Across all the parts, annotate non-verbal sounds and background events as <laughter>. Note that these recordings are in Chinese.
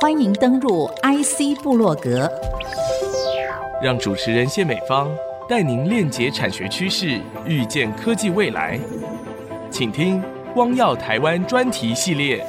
欢迎登入 IC 部落格，让主持人谢美芳带您链接产学趋势，预见科技未来。请听“光耀台湾”专题系列。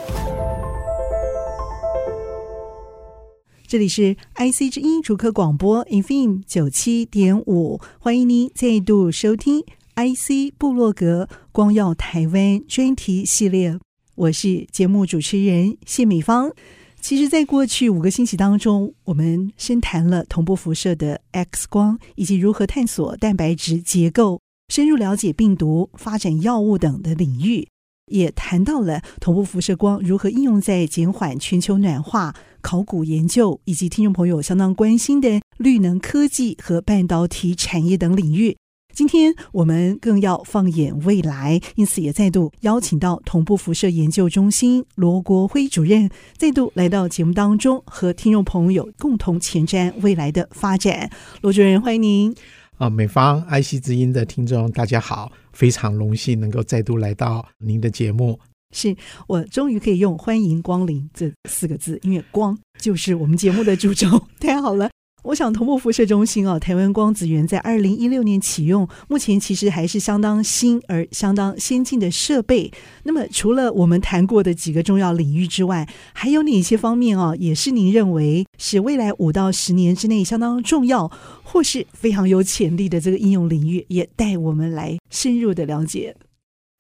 这里是 IC 之音主客广播 FM 九七点五，欢迎您再度收听 IC 部落格“光耀台湾”专题系列。我是节目主持人谢美芳。其实，在过去五个星期当中，我们深谈了同步辐射的 X 光，以及如何探索蛋白质结构，深入了解病毒、发展药物等的领域，也谈到了同步辐射光如何应用在减缓全球暖化、考古研究，以及听众朋友相当关心的绿能科技和半导体产业等领域。今天我们更要放眼未来，因此也再度邀请到同步辐射研究中心罗国辉主任再度来到节目当中，和听众朋友共同前瞻未来的发展。罗主任，欢迎您。啊，美方爱惜之音的听众大家好，非常荣幸能够再度来到您的节目。是我终于可以用“欢迎光临”这四个字，因为光就是我们节目的主轴，<laughs> 太好了。我想，同步辐射中心哦，台湾光子源在二零一六年启用，目前其实还是相当新而相当先进的设备。那么，除了我们谈过的几个重要领域之外，还有哪些方面哦，也是您认为是未来五到十年之内相当重要，或是非常有潜力的这个应用领域，也带我们来深入的了解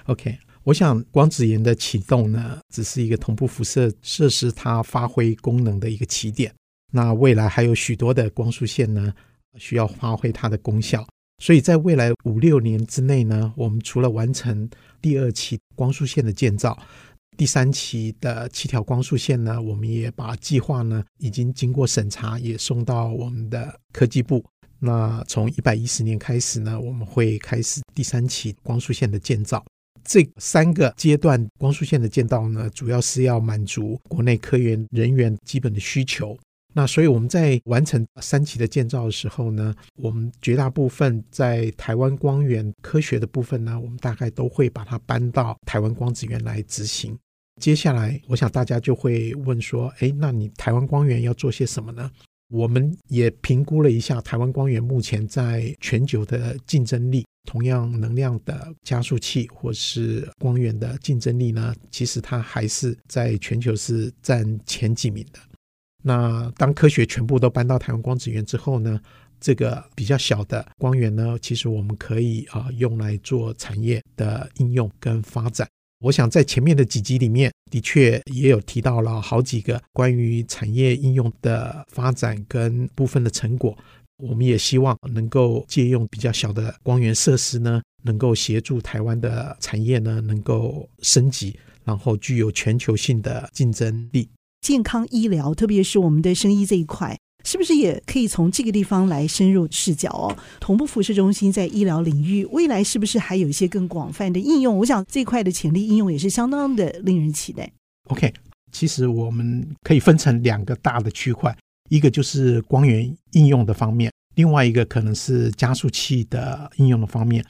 ？OK，我想光子源的启动呢，只是一个同步辐射设施它发挥功能的一个起点。那未来还有许多的光束线呢，需要发挥它的功效。所以在未来五六年之内呢，我们除了完成第二期光束线的建造，第三期的七条光束线呢，我们也把计划呢已经经过审查，也送到我们的科技部。那从一百一十年开始呢，我们会开始第三期光束线的建造。这三个阶段光束线的建造呢，主要是要满足国内科研人员基本的需求。那所以我们在完成三期的建造的时候呢，我们绝大部分在台湾光源科学的部分呢，我们大概都会把它搬到台湾光子源来执行。接下来，我想大家就会问说：哎，那你台湾光源要做些什么呢？我们也评估了一下台湾光源目前在全球的竞争力，同样能量的加速器或是光源的竞争力呢，其实它还是在全球是占前几名的。那当科学全部都搬到台湾光子源之后呢，这个比较小的光源呢，其实我们可以啊用来做产业的应用跟发展。我想在前面的几集里面，的确也有提到了好几个关于产业应用的发展跟部分的成果。我们也希望能够借用比较小的光源设施呢，能够协助台湾的产业呢能够升级，然后具有全球性的竞争力。健康医疗，特别是我们的生医这一块，是不是也可以从这个地方来深入视角哦？同步辐射中心在医疗领域，未来是不是还有一些更广泛的应用？我想这块的潜力应用也是相当的令人期待。OK，其实我们可以分成两个大的区块，一个就是光源应用的方面，另外一个可能是加速器的应用的方面。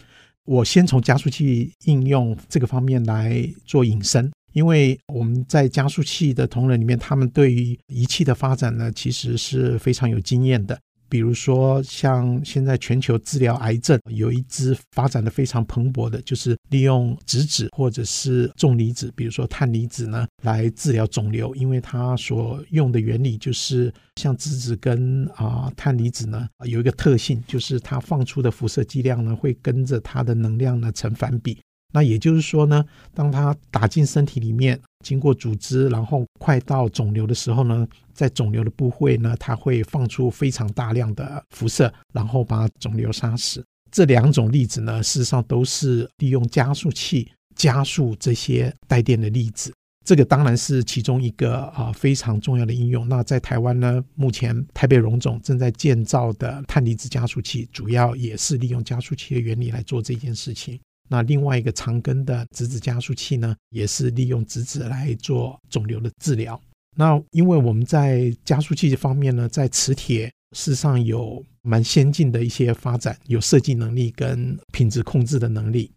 我先从加速器应用这个方面来做引申。因为我们在加速器的同仁里面，他们对于仪器的发展呢，其实是非常有经验的。比如说，像现在全球治疗癌症有一支发展的非常蓬勃的，就是利用质子或者是重离子，比如说碳离子呢，来治疗肿瘤。因为它所用的原理就是像质子跟啊碳离子呢有一个特性，就是它放出的辐射剂量呢会跟着它的能量呢成反比。那也就是说呢，当它打进身体里面，经过组织，然后快到肿瘤的时候呢，在肿瘤的部位呢，它会放出非常大量的辐射，然后把肿瘤杀死。这两种粒子呢，事实上都是利用加速器加速这些带电的粒子。这个当然是其中一个啊非常重要的应用。那在台湾呢，目前台北荣总正在建造的碳离子加速器，主要也是利用加速器的原理来做这件事情。那另外一个长根的质子加速器呢，也是利用质子来做肿瘤的治疗。那因为我们在加速器这方面呢，在磁铁事实上有蛮先进的一些发展，有设计能力跟品质控制的能力，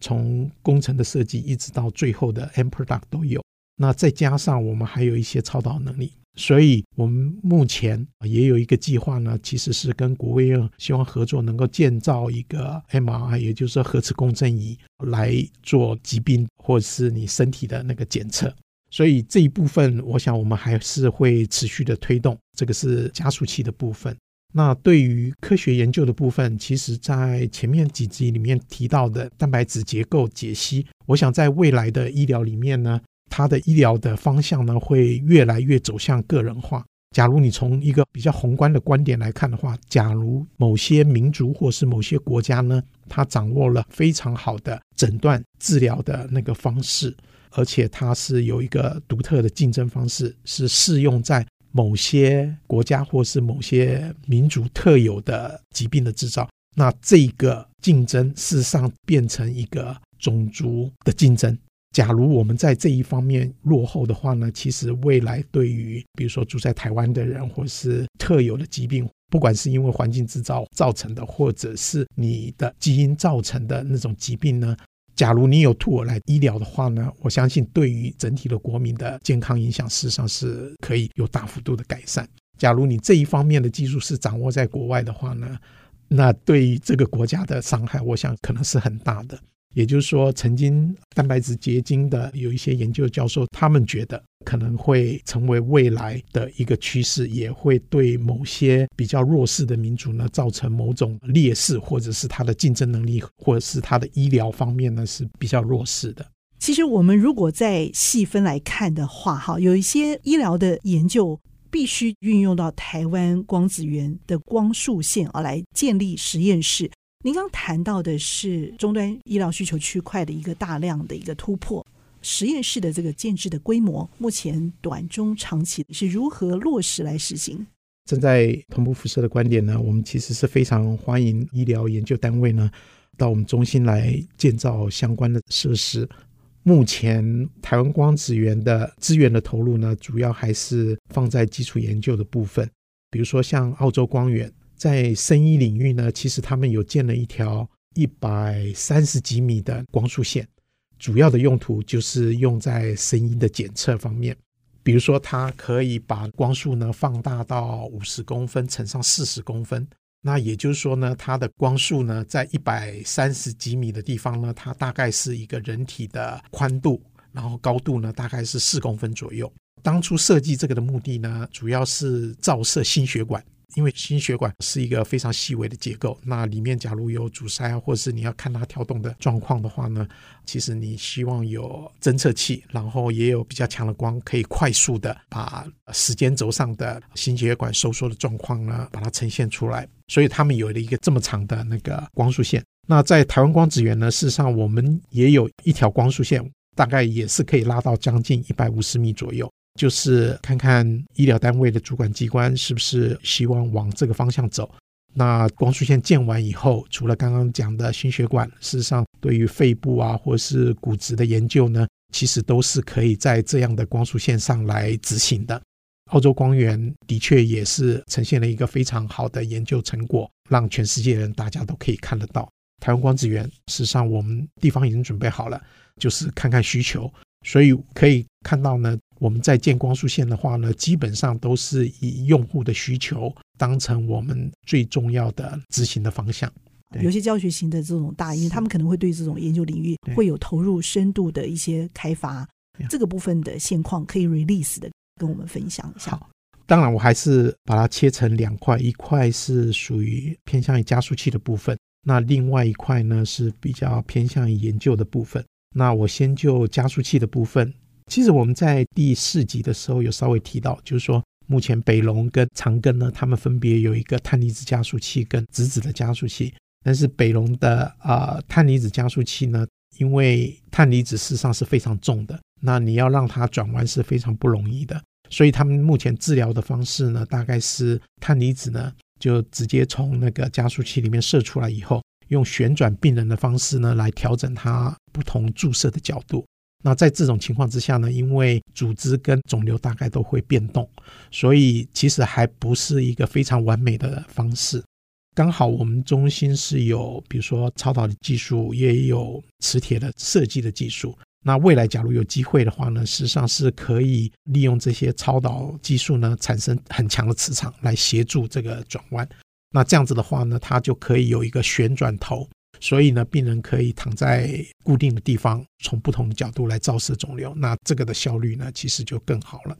从工程的设计一直到最后的 end product 都有。那再加上我们还有一些超导能力，所以我们目前也有一个计划呢，其实是跟国卫院希望合作，能够建造一个 MRI，也就是说核磁共振仪来做疾病或者是你身体的那个检测。所以这一部分，我想我们还是会持续的推动，这个是加速器的部分。那对于科学研究的部分，其实在前面几集里面提到的蛋白质结构解析，我想在未来的医疗里面呢，它的医疗的方向呢会越来越走向个人化。假如你从一个比较宏观的观点来看的话，假如某些民族或是某些国家呢，它掌握了非常好的诊断治疗的那个方式，而且它是有一个独特的竞争方式，是适用在。某些国家或是某些民族特有的疾病的制造，那这个竞争事实上变成一个种族的竞争。假如我们在这一方面落后的话呢，其实未来对于比如说住在台湾的人，或是特有的疾病，不管是因为环境制造造成的，或者是你的基因造成的那种疾病呢，假如你有兔耳来医疗的话呢，我相信对于整体的国民的健康影响，事实上是可以有大幅度的改善。假如你这一方面的技术是掌握在国外的话呢，那对于这个国家的伤害，我想可能是很大的。也就是说，曾经蛋白质结晶的有一些研究教授，他们觉得可能会成为未来的一个趋势，也会对某些比较弱势的民族呢造成某种劣势，或者是它的竞争能力，或者是它的医疗方面呢是比较弱势的。其实，我们如果再细分来看的话，哈，有一些医疗的研究必须运用到台湾光子源的光束线啊，来建立实验室。您刚谈到的是终端医疗需求区块的一个大量的一个突破，实验室的这个建制的规模，目前短中长期是如何落实来实行？正在同步辐射的观点呢，我们其实是非常欢迎医疗研究单位呢到我们中心来建造相关的设施。目前台湾光子源的资源的投入呢，主要还是放在基础研究的部分，比如说像澳洲光源。在生医领域呢，其实他们有建了一条一百三十几米的光束线，主要的用途就是用在声音的检测方面。比如说，它可以把光束呢放大到五十公分乘上四十公分，那也就是说呢，它的光束呢在一百三十几米的地方呢，它大概是一个人体的宽度，然后高度呢大概是四公分左右。当初设计这个的目的呢，主要是照射心血管。因为心血管是一个非常细微的结构，那里面假如有阻塞啊，或者是你要看它跳动的状况的话呢，其实你希望有侦测器，然后也有比较强的光，可以快速的把时间轴上的心血管收缩的状况呢，把它呈现出来。所以他们有了一个这么长的那个光束线。那在台湾光子源呢，事实上我们也有一条光束线，大概也是可以拉到将近一百五十米左右。就是看看医疗单位的主管机关是不是希望往这个方向走。那光束线建完以后，除了刚刚讲的心血管，事实上对于肺部啊或是骨质的研究呢，其实都是可以在这样的光束线上来执行的。澳洲光源的确也是呈现了一个非常好的研究成果，让全世界人大家都可以看得到。台湾光子源，事实上我们地方已经准备好了，就是看看需求，所以可以看到呢。我们在建光速线的话呢，基本上都是以用户的需求当成我们最重要的执行的方向。有些教学型的这种大医院，他们可能会对这种研究领域会有投入深度的一些开发。这个部分的现况可以 release 的跟我们分享一下。好，当然我还是把它切成两块，一块是属于偏向于加速器的部分，那另外一块呢是比较偏向于研究的部分。那我先就加速器的部分。其实我们在第四集的时候有稍微提到，就是说目前北龙跟长庚呢，他们分别有一个碳离子加速器跟质子的加速器。但是北龙的啊、碳离子加速器呢，因为碳离子事实上是非常重的，那你要让它转弯是非常不容易的。所以他们目前治疗的方式呢，大概是碳离子呢就直接从那个加速器里面射出来以后，用旋转病人的方式呢来调整它不同注射的角度。那在这种情况之下呢，因为组织跟肿瘤大概都会变动，所以其实还不是一个非常完美的方式。刚好我们中心是有，比如说超导的技术，也有磁铁的设计的技术。那未来假如有机会的话呢，实际上是可以利用这些超导技术呢，产生很强的磁场来协助这个转弯。那这样子的话呢，它就可以有一个旋转头，所以呢，病人可以躺在固定的地方，从不同的角度来照射肿瘤。那这个的效率呢，其实就更好了。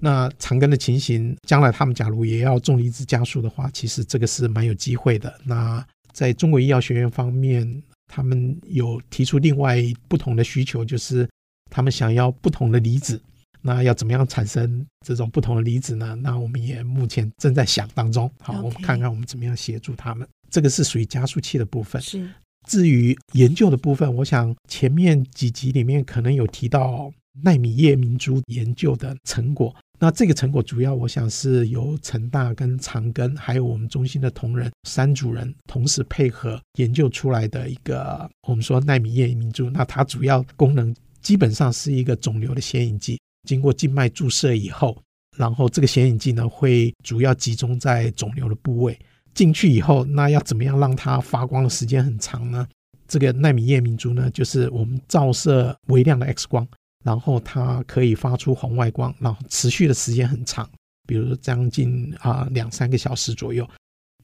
那长庚的情形，将来他们假如也要重离子加速的话，其实这个是蛮有机会的。那在中国医药学院方面，他们有提出另外不同的需求，就是他们想要不同的离子。那要怎么样产生这种不同的离子呢？那我们也目前正在想当中。好，我们看看我们怎么样协助他们。这个是属于加速器的部分。是。至于研究的部分，我想前面几集里面可能有提到纳米叶明珠研究的成果。那这个成果主要，我想是由成大跟长庚，还有我们中心的同仁三组人同时配合研究出来的一个，我们说纳米夜明珠。那它主要功能基本上是一个肿瘤的显影剂，经过静脉注射以后，然后这个显影剂呢会主要集中在肿瘤的部位进去以后，那要怎么样让它发光的时间很长呢？这个奈米夜明珠呢，就是我们照射微量的 X 光。然后它可以发出红外光，然后持续的时间很长，比如将近啊两三个小时左右。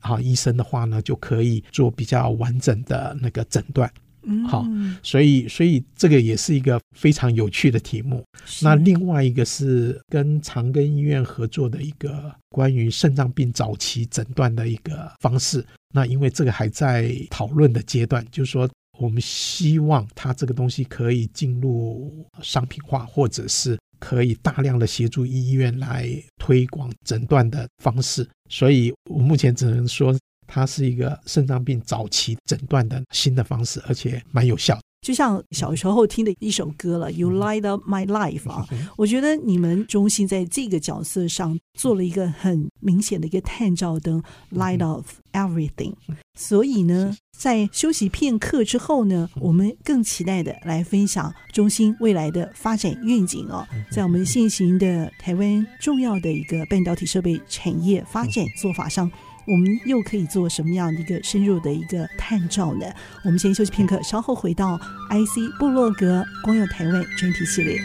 好，医生的话呢就可以做比较完整的那个诊断。嗯，好，所以所以这个也是一个非常有趣的题目。那另外一个是跟长庚医院合作的一个关于肾脏病早期诊断的一个方式。那因为这个还在讨论的阶段，就是说。我们希望它这个东西可以进入商品化，或者是可以大量的协助医院来推广诊断的方式。所以我目前只能说，它是一个肾脏病早期诊断的新的方式，而且蛮有效。就像小时候听的一首歌了，You light up my life 啊！我觉得你们中心在这个角色上做了一个很明显的一个探照灯，light up everything。所以呢，在休息片刻之后呢，我们更期待的来分享中心未来的发展愿景哦。在我们现行的台湾重要的一个半导体设备产业发展做法上。我们又可以做什么样的一个深入的一个探照呢？我们先休息片刻，稍后回到 IC 部落格光耀台湾专题系列。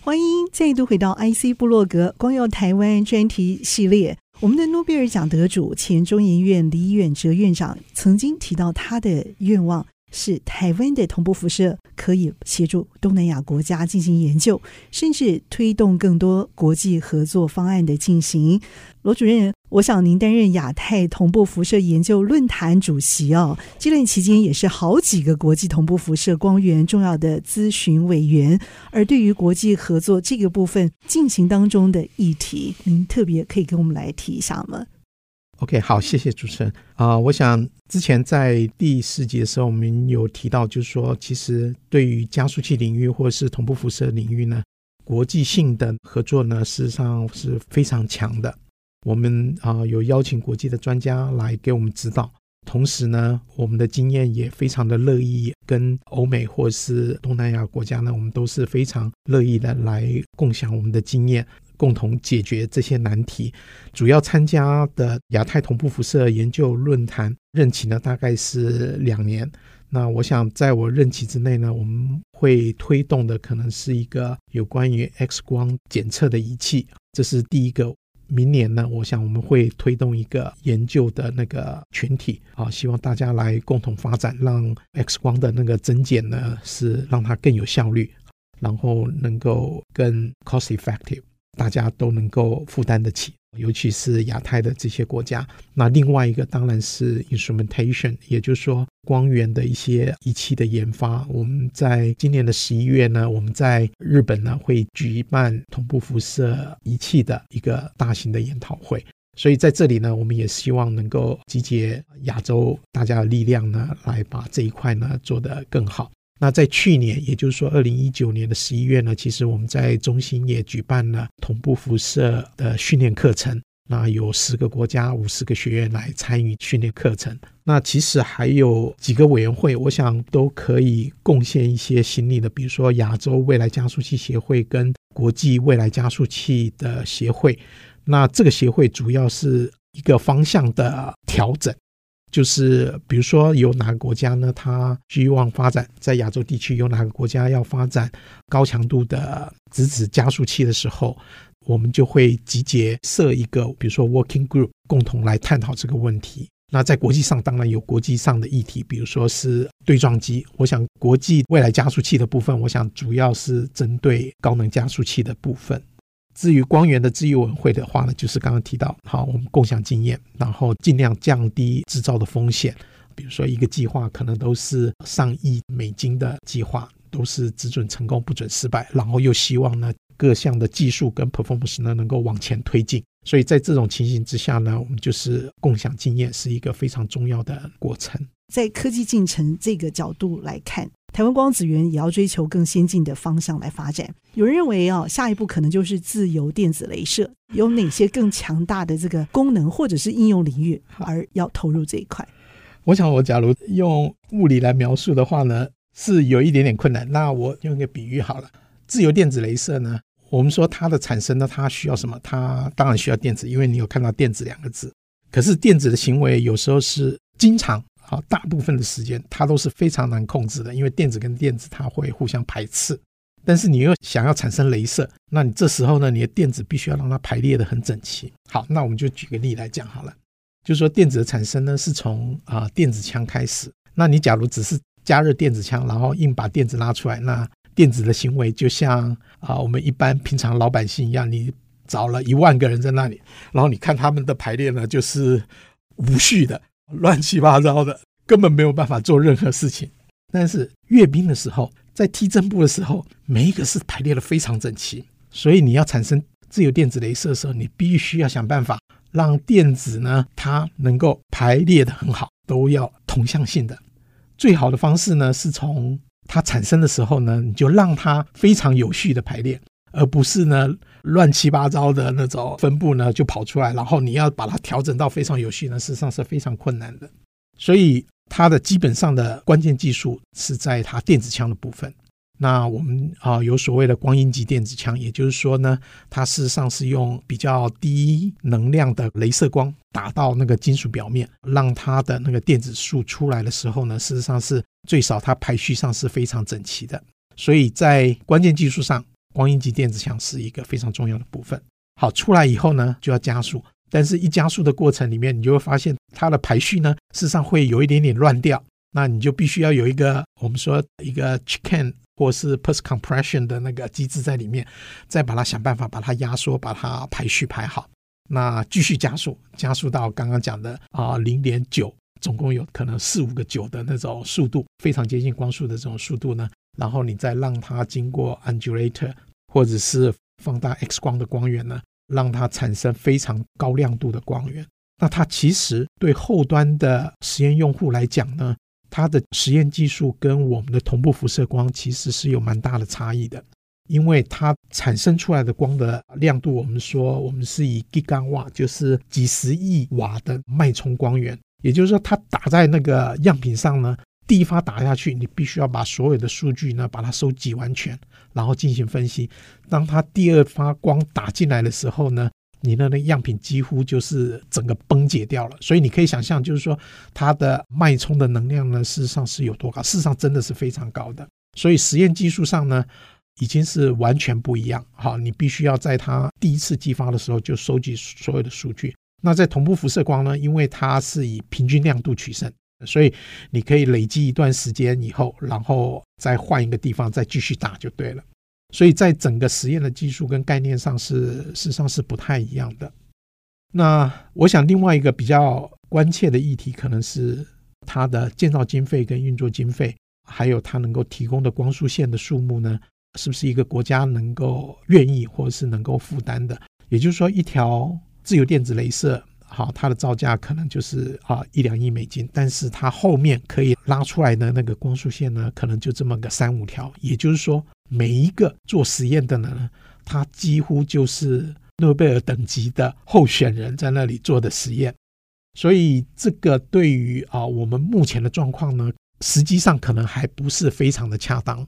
欢迎再度回到 IC 部落格光耀台湾专题系列。我们的诺贝尔奖得主前中研院李远哲院长曾经提到他的愿望。是台湾的同步辐射可以协助东南亚国家进行研究，甚至推动更多国际合作方案的进行。罗主任，我想您担任亚太同步辐射研究论坛主席哦，这段期间也是好几个国际同步辐射光源重要的咨询委员。而对于国际合作这个部分进行当中的议题，您特别可以跟我们来提一下吗？OK，好，谢谢主持人啊、我想之前在第四集的时候，我们有提到，就是说，其实对于加速器领域或者是同步辐射领域呢，国际性的合作呢，事实上是非常强的。我们啊、有邀请国际的专家来给我们指导，同时呢，我们的经验也非常的乐意跟欧美或是东南亚国家呢，我们都是非常乐意的来共享我们的经验。共同解决这些难题。主要参加的亚太同步辐射研究论坛任期呢，大概是两年。那我想在我任期之内呢，我们会推动的可能是一个有关于 X 光检测的仪器，这是第一个。明年呢，我想我们会推动一个研究的那个群体啊，希望大家来共同发展，让 X 光的那个诊检呢是让它更有效率，然后能够更 cost effective。大家都能够负担得起，尤其是亚太的这些国家。那另外一个当然是 instrumentation，也就是说光源的一些仪器的研发。我们在今年的十一月呢，我们在日本呢会举办同步辐射仪器的一个大型的研讨会。所以在这里呢，我们也希望能够集结亚洲大家的力量呢，来把这一块呢做得更好。那在去年，也就是说二零一九年的十一月呢，其实我们在中心也举办了同步辐射的训练课程。那有十个国家五十个学院来参与训练课程。那其实还有几个委员会，我想都可以贡献一些心力的，比如说亚洲未来加速器协会跟国际未来加速器的协会。那这个协会主要是一个方向的调整。就是比如说有哪个国家呢，它希望发展在亚洲地区，有哪个国家要发展高强度的质子加速器的时候，我们就会集结设一个，比如说 working group，共同来探讨这个问题。那在国际上当然有国际上的议题，比如说是对撞机。我想国际未来加速器的部分，我想主要是针对高能加速器的部分。至于光源的资源委员会的话呢，就是刚刚提到，好，我们共享经验，然后尽量降低制造的风险。比如说一个计划可能都是上亿美金的计划，都是只准成功不准失败，然后又希望呢各项的技术跟 performance 呢能够往前推进。所以在这种情形之下呢，我们就是共享经验是一个非常重要的过程。在科技进程这个角度来看，台湾光子源也要追求更先进的方向来发展。有人认为啊，下一步可能就是自由电子镭射，有哪些更强大的这个功能或者是应用领域，而要投入这一块？我想，我假如用物理来描述的话呢，是有一点点困难。那我用一个比喻好了，自由电子雷射呢。我们说它的产生呢，它需要什么？它当然需要电子，因为你有看到电子两个字。可是电子的行为有时候是经常啊，大部分的时间它都是非常难控制的，因为电子跟电子它会互相排斥。但是你又想要产生镭射，那你这时候呢，你的电子必须要让它排列的很整齐。好，那我们就举个例来讲好了，就说电子的产生呢是从啊电子枪开始。那你假如只是加热电子枪，然后硬把电子拉出来，那电子的行为就像啊，我们一般平常老百姓一样，你找了一万个人在那里，然后你看他们的排列呢，就是无序的、乱七八糟的，根本没有办法做任何事情。但是阅兵的时候，在踢正步的时候，每一个是排列的非常整齐。所以你要产生自由电子雷射的时候，你必须要想办法让电子呢，它能够排列的很好，都要同向性的。最好的方式呢，是从它产生的时候呢，你就让它非常有序的排列，而不是呢乱七八糟的那种分布呢就跑出来，然后你要把它调整到非常有序呢，事实上是非常困难的。所以它的基本上的关键技术是在它电子枪的部分。那我们啊有所谓的光阴级电子枪，也就是说呢，它事实上是用比较低能量的镭射光打到那个金属表面，让它的那个电子束出来的时候呢，事实上是最少它排序上是非常整齐的。所以在关键技术上，光阴级电子枪是一个非常重要的部分。好，出来以后呢，就要加速，但是一加速的过程里面，你就会发现它的排序呢，事实上会有一点点乱掉。那你就必须要有一个我们说一个 chicken 或是 post compression 的那个机制在里面，再把它想办法把它压缩，把它排序排好。那继续加速，加速到刚刚讲的啊零点九，总共有可能四五个九的那种速度，非常接近光速的这种速度呢。然后你再让它经过 undulator 或者是放大 X 光的光源呢，让它产生非常高亮度的光源。那它其实对后端的实验用户来讲呢，它的实验技术跟我们的同步辐射光其实是有蛮大的差异的，因为它产生出来的光的亮度，我们说我们是以 giga 瓦，就是几十亿瓦的脉冲光源，也就是说它打在那个样品上呢，第一发打下去，你必须要把所有的数据呢把它收集完全，然后进行分析。当它第二发光打进来的时候呢，你的那样品几乎就是整个崩解掉了，所以你可以想象，就是说它的脉冲的能量呢，事实上是有多高？事实上真的是非常高的。所以实验技术上呢，已经是完全不一样。好，你必须要在它第一次激发的时候就收集所有的数据。那在同步辐射光呢，因为它是以平均亮度取胜，所以你可以累积一段时间以后，然后再换一个地方再继续打就对了。所以在整个实验的技术跟概念上是事实上是不太一样的。那我想另外一个比较关切的议题，可能是它的建造经费跟运作经费，还有它能够提供的光束线的数目呢，是不是一个国家能够愿意或者是能够负担的？也就是说，一条自由电子雷射。好，它的造价可能就是啊一两亿美金，但是它后面可以拉出来的那个光束线呢，可能就这么个三五条。也就是说，每一个做实验的呢，他几乎就是诺贝尔等级的候选人在那里做的实验。所以，这个对于啊我们目前的状况呢，实际上可能还不是非常的恰当。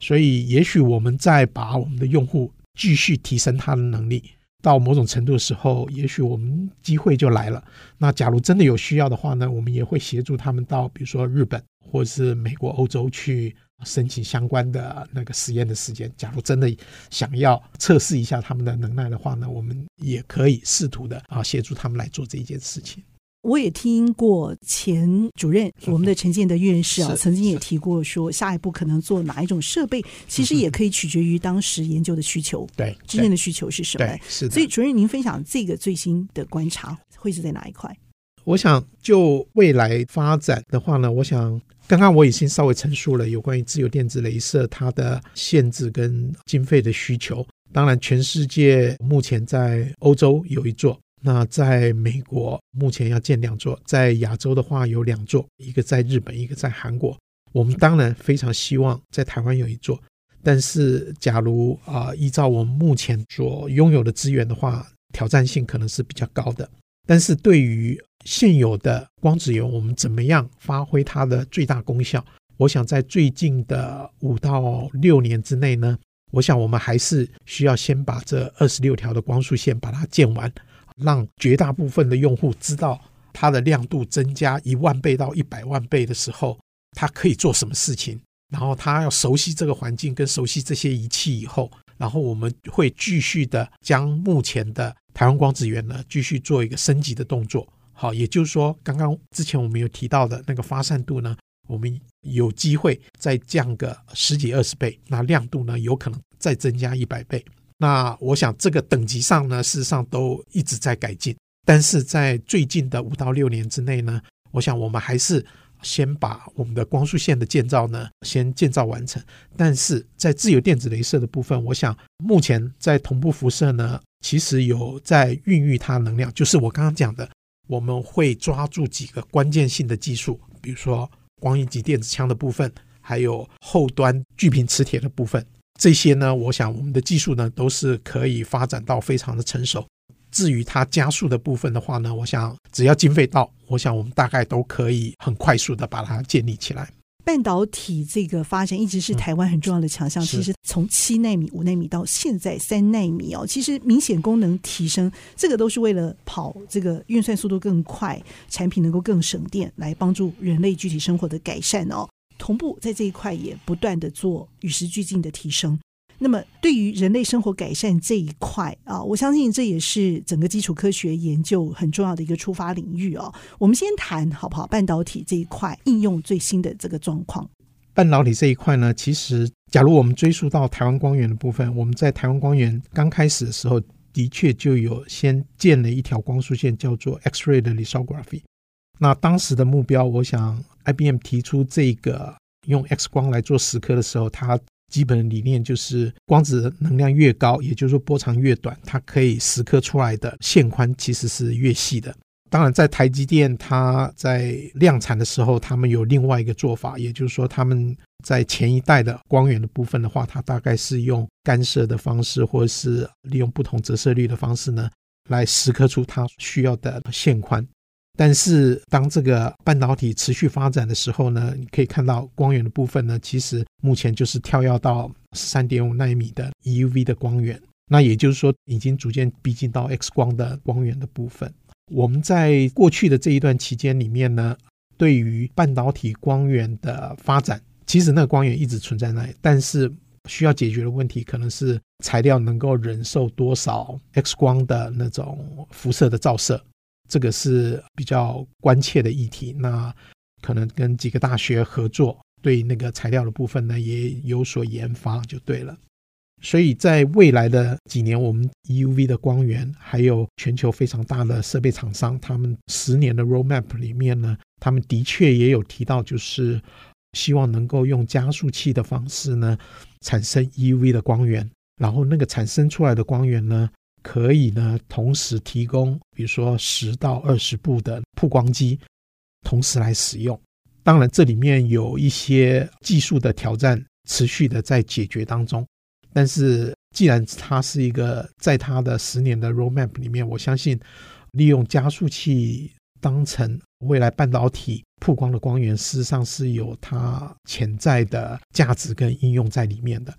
所以，也许我们再把我们的用户继续提升他的能力。到某种程度的时候，也许我们机会就来了。那假如真的有需要的话呢，我们也会协助他们到，比如说日本或者是美国、欧洲去申请相关的那个实验的时间。假如真的想要测试一下他们的能耐的话呢，我们也可以试图的啊协助他们来做这一件事情。我也听过前主任我们的陈建德院士啊，曾经也提过说，下一步可能做哪一种设备，其实也可以取决于当时研究的需求，对，真正的需求是什么？是的。所以主任，您分享这个最新的观察会是在哪一块？我想就未来发展的话呢，我想刚刚我已经稍微陈述了有关于自由电子雷射它的限制跟经费的需求。当然，全世界目前在欧洲有一座。那在美国目前要建两座，在亚洲的话有两座，一个在日本，一个在韩国。我们当然非常希望在台湾有一座，但是假如啊、依照我们目前所拥有的资源的话，挑战性可能是比较高的。但是对于现有的光子源，我们怎么样发挥它的最大功效？我想在最近的五到六年之内呢，我想我们还是需要先把这二十六条的光束线把它建完。让绝大部分的用户知道它的亮度增加一万倍到一百万倍的时候，它可以做什么事情。然后他要熟悉这个环境，跟熟悉这些仪器以后，然后我们会继续的将目前的台湾光子源呢，继续做一个升级的动作。好，也就是说，刚刚之前我们有提到的那个发散度呢，我们有机会再降个十几二十倍，那亮度呢，有可能再增加一百倍。那我想，这个等级上呢，事实上都一直在改进。但是在最近的五到六年之内呢，我想我们还是先把我们的光束线的建造呢，先建造完成。但是在自由电子雷射的部分，我想目前在同步辐射呢，其实有在孕育它能量。就是我刚刚讲的，我们会抓住几个关键性的技术，比如说光一级电子枪的部分，还有后端巨频磁铁的部分。这些呢，我想我们的技术呢都是可以发展到非常的成熟。至于它加速的部分的话呢，我想只要经费到，我想我们大概都可以很快速的把它建立起来。半导体这个发展一直是台湾很重要的强项。其实从七纳米、五纳米到现在三纳米哦，其实明显功能提升，这个都是为了跑这个运算速度更快，产品能够更省电，来帮助人类具体生活的改善哦。同步在这一块也不断的做与时俱进的提升。那么对于人类生活改善这一块啊，我相信这也是整个基础科学研究很重要的一个出发领域哦。我们先谈好不好？半导体这一块应用最新的这个状况。半导体这一块呢，其实假如我们追溯到台湾光源的部分，我们在台湾光源刚开始的时候，的确就有先建了一条光束线，叫做 X-ray 的 lithography。那当时的目标，我想 IBM 提出这个用 X 光来做蚀刻的时候，它基本的理念就是光子能量越高，也就是说波长越短，它可以蚀刻出来的线宽其实是越细的。当然，在台积电它在量产的时候，他们有另外一个做法，也就是说他们在前一代的光源的部分的话，它大概是用干涉的方式，或者是利用不同折射率的方式呢，来蚀刻出它需要的线宽。但是，当这个半导体持续发展的时候呢，你可以看到光源的部分呢，其实目前就是跳跃到三点五纳米的 EUV 的光源。那也就是说，已经逐渐逼近到 X 光的光源的部分。我们在过去的这一段期间里面呢，对于半导体光源的发展，其实那个光源一直存在那里，但是需要解决的问题可能是材料能够忍受多少 X 光的那种辐射的照射。这个是比较关切的议题，那可能跟几个大学合作，对那个材料的部分呢也有所研发就对了。所以在未来的几年，我们 EUV 的光源还有全球非常大的设备厂商，他们十年的 roadmap 里面呢，他们的确也有提到，就是希望能够用加速器的方式呢产生 EUV 的光源，然后那个产生出来的光源呢。可以呢，同时提供，比如说十到二十部的曝光机，同时来使用。当然，这里面有一些技术的挑战，持续的在解决当中。但是，既然它是一个在它的十年的 roadmap 里面，我相信利用加速器当成未来半导体曝光的光源，事实上是有它潜在的价值跟应用在里面的。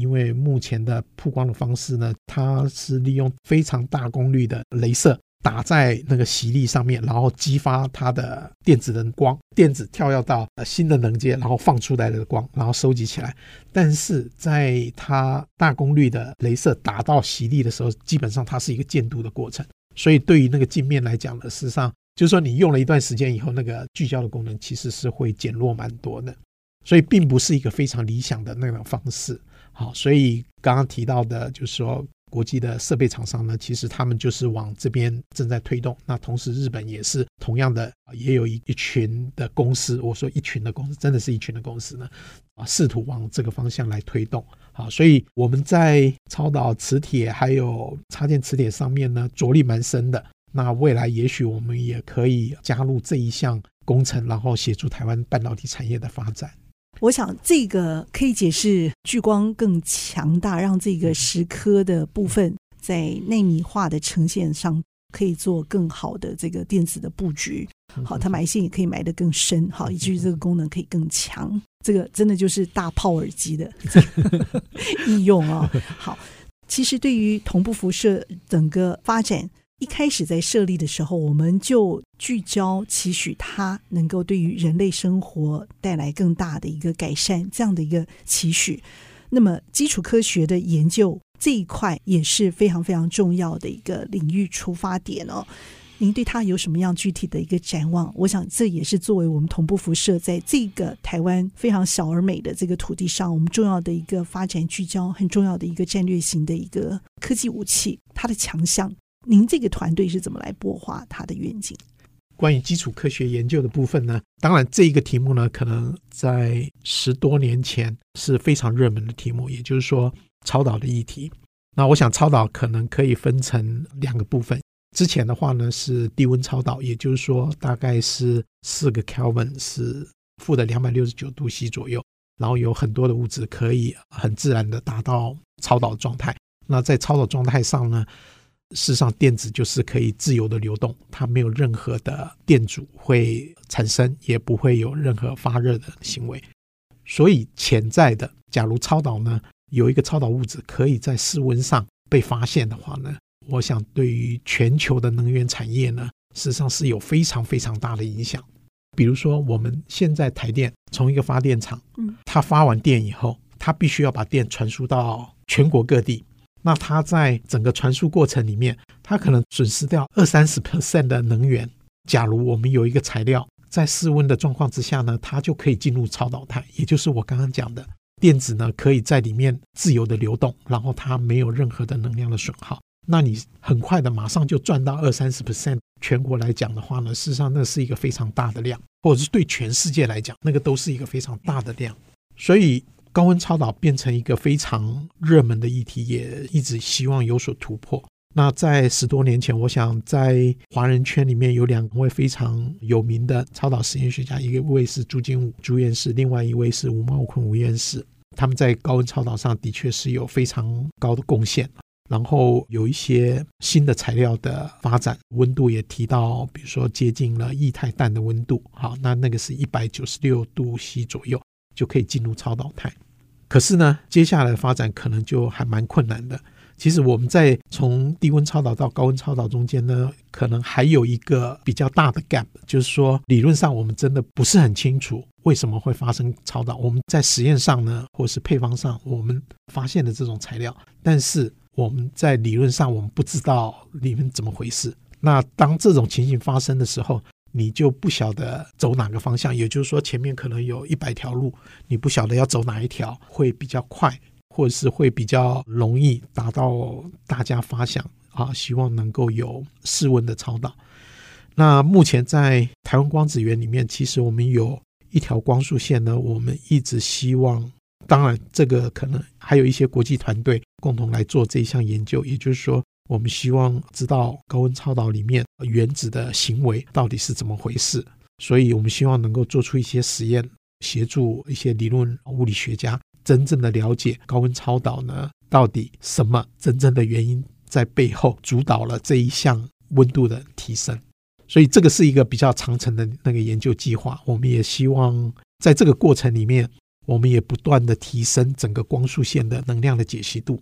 因为目前的曝光的方式呢，它是利用非常大功率的镭射打在那个锡粒上面，然后激发它的电子的光，电子跳跃到新的能阶，然后放出来的光，然后收集起来。但是在它大功率的镭射打到锡粒的时候，基本上它是一个渐度的过程，所以对于那个镜面来讲呢，事实上就是说你用了一段时间以后，那个聚焦的功能其实是会减弱蛮多的，所以并不是一个非常理想的那种方式。好，所以刚刚提到的，就是说国际的设备厂商呢，其实他们就是往这边正在推动。那同时，日本也是同样的，也有一一群的公司。我说一群的公司，真的是一群的公司呢，啊，试图往这个方向来推动。好，所以我们在超导磁铁还有插件磁铁上面呢，着力蛮深的。那未来也许我们也可以加入这一项工程，然后协助台湾半导体产业的发展。我想这个可以解释聚光更强大，让这个石刻的部分在纳米化的呈现上可以做更好的这个电子的布局。好，它埋线也可以埋得更深，好，以至于这个功能可以更强。这个真的就是大炮耳机的 <laughs> 应用啊。好，其实对于同步辐射整个发展。一开始在设立的时候，我们就聚焦期许它能够对于人类生活带来更大的一个改善，这样的一个期许。那么，基础科学的研究这一块也是非常非常重要的一个领域出发点哦。您对它有什么样具体的一个展望？我想这也是作为我们同步辐射在这个台湾非常小而美的这个土地上，我们重要的一个发展聚焦，很重要的一个战略型的一个科技武器，它的强项。您这个团队是怎么来擘画它的愿景？关于基础科学研究的部分呢？当然，这一个题目呢，可能在十多年前是非常热门的题目，也就是说超导的议题。那我想，超导可能可以分成两个部分。之前的话呢，是低温超导，也就是说大概是四个 Kelvin，是负的两百六十九度 C 左右，然后有很多的物质可以很自然的达到超导状态。那在超导状态上呢，事实上，电子就是可以自由的流动，它没有任何的电阻会产生，也不会有任何发热的行为。所以，潜在的，假如超导呢，有一个超导物质可以在室温上被发现的话呢，我想对于全球的能源产业呢，事实上是有非常非常大的影响。比如说，我们现在台电从一个发电厂，嗯，它发完电以后，它必须要把电传输到全国各地。那它在整个传输过程里面，它可能损失掉二三十 percent 的能源。假如我们有一个材料在室温的状况之下呢，它就可以进入超导态，也就是我刚刚讲的电子呢，可以在里面自由的流动，然后它没有任何的能量的损耗。那你很快的马上就赚到二三十 percent。全国来讲的话呢，事实上那是一个非常大的量，或者是对全世界来讲，那个都是一个非常大的量。所以。高温超导变成一个非常热门的议题，也一直希望有所突破。那在十多年前，我想在华人圈里面有两位非常有名的超导实验学家，一位是朱经武朱院士，另外一位是吴茂昆吴院士。他们在高温超导上的确是有非常高的贡献。然后有一些新的材料的发展，温度也提到，比如说接近了液态氮的温度。好，那那个是一百九十六度 C 左右。就可以进入超导态，可是呢，接下来的发展可能就还蛮困难的。其实我们在从低温超导到高温超导中间呢，可能还有一个比较大的 gap，就是说理论上我们真的不是很清楚为什么会发生超导。我们在实验上呢，或是配方上，我们发现了这种材料，但是我们在理论上我们不知道里面怎么回事。那当这种情形发生的时候，你就不晓得走哪个方向，也就是说，前面可能有一百条路，你不晓得要走哪一条会比较快，或者是会比较容易达到大家发想啊，希望能够有室温的超导。那目前在台湾光子源里面，其实我们有一条光束线呢，我们一直希望，当然这个可能还有一些国际团队共同来做这一项研究，也就是说。我们希望知道高温超导里面原子的行为到底是怎么回事，所以我们希望能够做出一些实验，协助一些理论物理学家真正的了解高温超导呢，到底什么真正的原因在背后主导了这一项温度的提升。所以这个是一个比较长程的那个研究计划。我们也希望在这个过程里面，我们也不断的提升整个光束线的能量的解析度。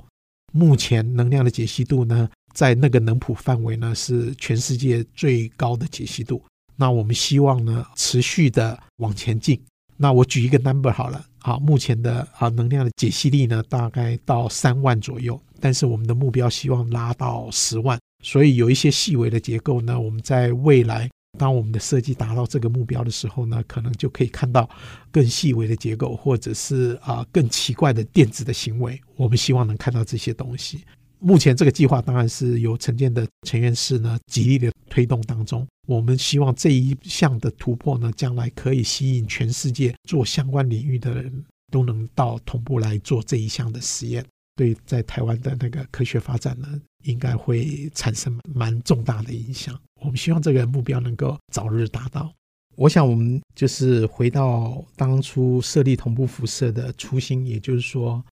目前能量的解析度呢，在那个能谱范围呢，是全世界最高的解析度。那我们希望呢，持续的往前进。那我举一个 number 好了，好，目前的啊能量的解析力呢，大概到三万左右，但是我们的目标希望拉到十万。所以有一些细微的结构呢，我们在未来。当我们的设计达到这个目标的时候呢，可能就可以看到更细微的结构，或者是啊更奇怪的电子的行为。我们希望能看到这些东西。目前这个计划当然是由陈建的陈院士呢极力的推动当中。我们希望这一项的突破呢，将来可以吸引全世界做相关领域的人都能到同步来做这一项的实验。对，在台湾的那个科学发展呢，应该会产生蛮重大的影响。我们希望这个目标能够早日达到。我想，我们就是回到当初设立同步辐射的初心，也就是说，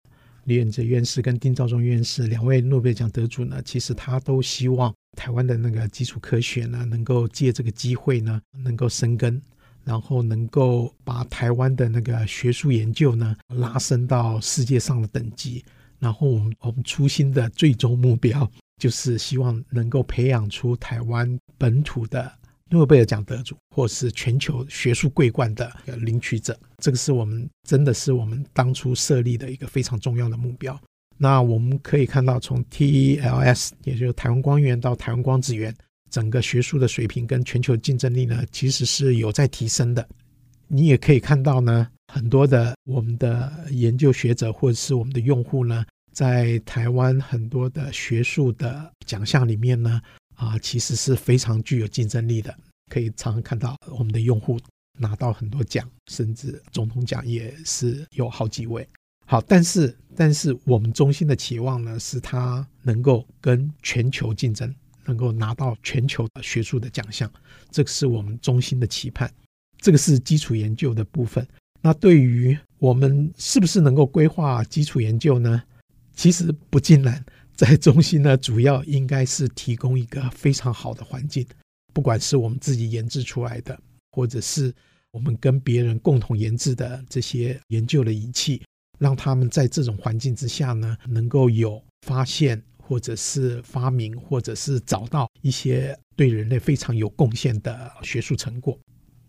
李远哲院士跟丁肇中院士两位诺贝尔奖得主呢，其实他都希望台湾的那个基础科学呢，能够借这个机会呢，能够生根，然后能够把台湾的那个学术研究呢，拉升到世界上的等级。然后我们我们初心的最终目标，就是希望能够培养出台湾本土的诺贝尔奖得主，或是全球学术桂冠的领取者。这个是我们真的是我们当初设立的一个非常重要的目标。那我们可以看到，从 TELS，也就是台湾光源到台湾光子源，整个学术的水平跟全球竞争力呢，其实是有在提升的。你也可以看到呢，很多的我们的研究学者或者是我们的用户呢。在台湾很多的学术的奖项里面呢，啊，其实是非常具有竞争力的，可以常常看到我们的用户拿到很多奖，甚至总统奖也是有好几位。好，但是但是我们衷心的期望呢，是他能够跟全球竞争，能够拿到全球的学术的奖项，这个是我们衷心的期盼。这个是基础研究的部分。那对于我们是不是能够规划基础研究呢？其实不尽然，在中心呢，主要应该是提供一个非常好的环境，不管是我们自己研制出来的，或者是我们跟别人共同研制的这些研究的仪器，让他们在这种环境之下呢，能够有发现，或者是发明，或者是找到一些对人类非常有贡献的学术成果。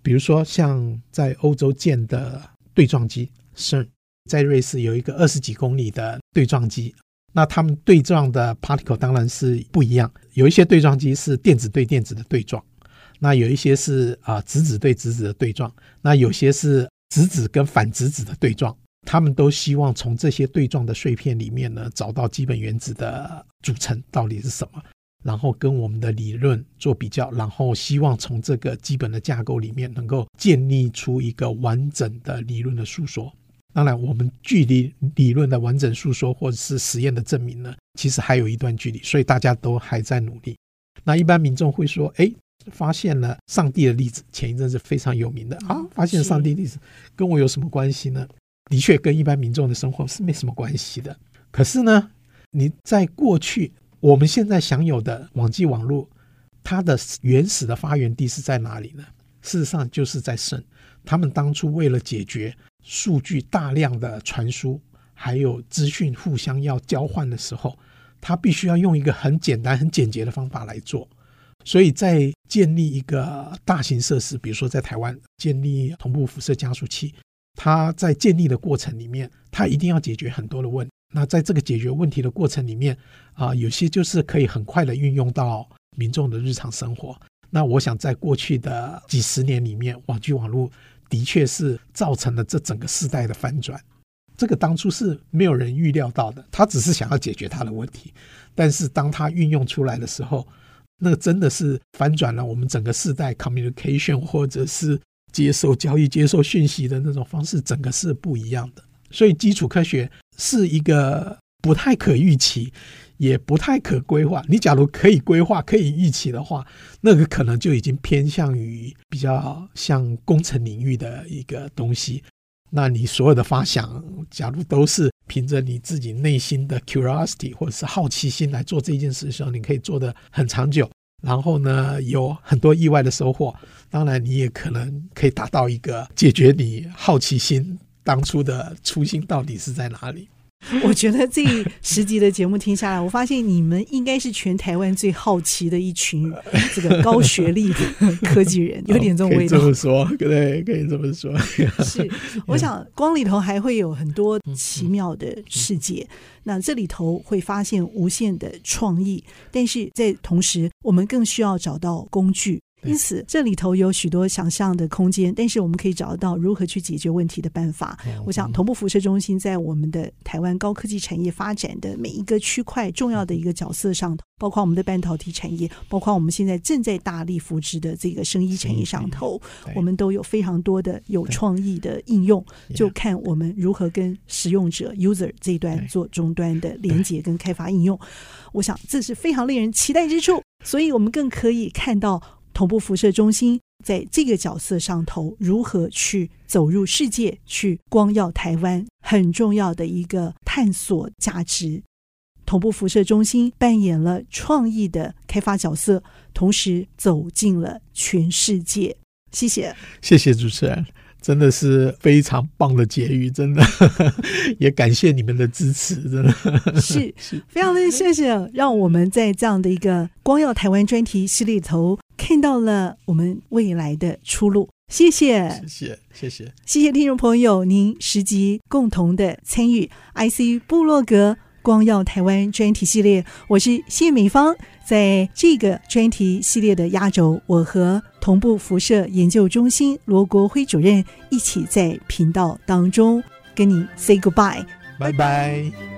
比如说，像在欧洲建的对撞机 CERN。在瑞士有一个二十几公里的对撞机，那他们对撞的 particle 当然是不一样。有一些对撞机是电子对电子的对撞，那有一些是啊质子对质子的对撞，那有些是质子跟反质子的对撞。他们都希望从这些对撞的碎片里面呢，找到基本原子的组成到底是什么，然后跟我们的理论做比较，然后希望从这个基本的架构里面能够建立出一个完整的理论的诉说。当然，我们距离理论的完整诉说或者是实验的证明呢，其实还有一段距离，所以大家都还在努力。那一般民众会说：“哎，发现了上帝的例子，前一阵是非常有名的啊，发现上帝例子跟我有什么关系呢？”的确，跟一般民众的生活是没什么关系的。可是呢，你在过去，我们现在享有的网际网络，它的原始的发源地是在哪里呢？事实上，就是在圣。他们当初为了解决数据大量的传输，还有资讯互相要交换的时候，它必须要用一个很简单、很简洁的方法来做。所以在建立一个大型设施，比如说在台湾建立同步辐射加速器，它在建立的过程里面，它一定要解决很多的问题。那在这个解决问题的过程里面，啊，有些就是可以很快的运用到民众的日常生活。那我想，在过去的几十年里面，网际网络。的确是造成了这整个世代的翻转，这个当初是没有人预料到的。他只是想要解决他的问题，但是当他运用出来的时候，那个真的是翻转了我们整个世代 communication 或者是接受交易、接受讯息的那种方式，整个是不一样的。所以基础科学是一个不太可预期。也不太可规划。你假如可以规划、可以预期的话，那个可能就已经偏向于比较像工程领域的一个东西。那你所有的发想，假如都是凭着你自己内心的 curiosity 或者是好奇心来做这件事的时候，你可以做得很长久，然后呢，有很多意外的收获。当然，你也可能可以达到一个解决你好奇心当初的初心到底是在哪里？<laughs> 我觉得这十集的节目听下来，我发现你们应该是全台湾最好奇的一群这个高学历的 <laughs> 科技人，有点这种味道。这么说，对，可以这么说。是，<laughs> 我想光里头还会有很多奇妙的世界，那这里头会发现无限的创意，但是在同时，我们更需要找到工具。因此，这里头有许多想象的空间，但是我们可以找得到如何去解决问题的办法。我想，同步辐射中心在我们的台湾高科技产业发展的每一个区块重要的一个角色上头，包括我们的半导体产业，包括我们现在正在大力扶持的这个生医产业上头，我们都有非常多的有创意的应用。就看我们如何跟使用者 user 这一端做终端的连接跟开发应用。我想，这是非常令人期待之处。所以我们更可以看到。同步辐射中心在这个角色上头，如何去走入世界，去光耀台湾，很重要的一个探索价值。同步辐射中心扮演了创意的开发角色，同时走进了全世界。谢谢，谢谢主持人，真的是非常棒的结语，真的。<laughs> 也感谢你们的支持，真的。是 <laughs> 非常的谢谢，让我们在这样的一个光耀台湾专题系列头。看到了我们未来的出路，谢谢，谢谢，谢谢，谢谢听众朋友您十集共同的参与，IC 部落格光耀台湾专题系列，我是谢美芳，在这个专题系列的压轴，我和同步辐射研究中心罗国辉主任一起在频道当中跟你 say goodbye，拜拜。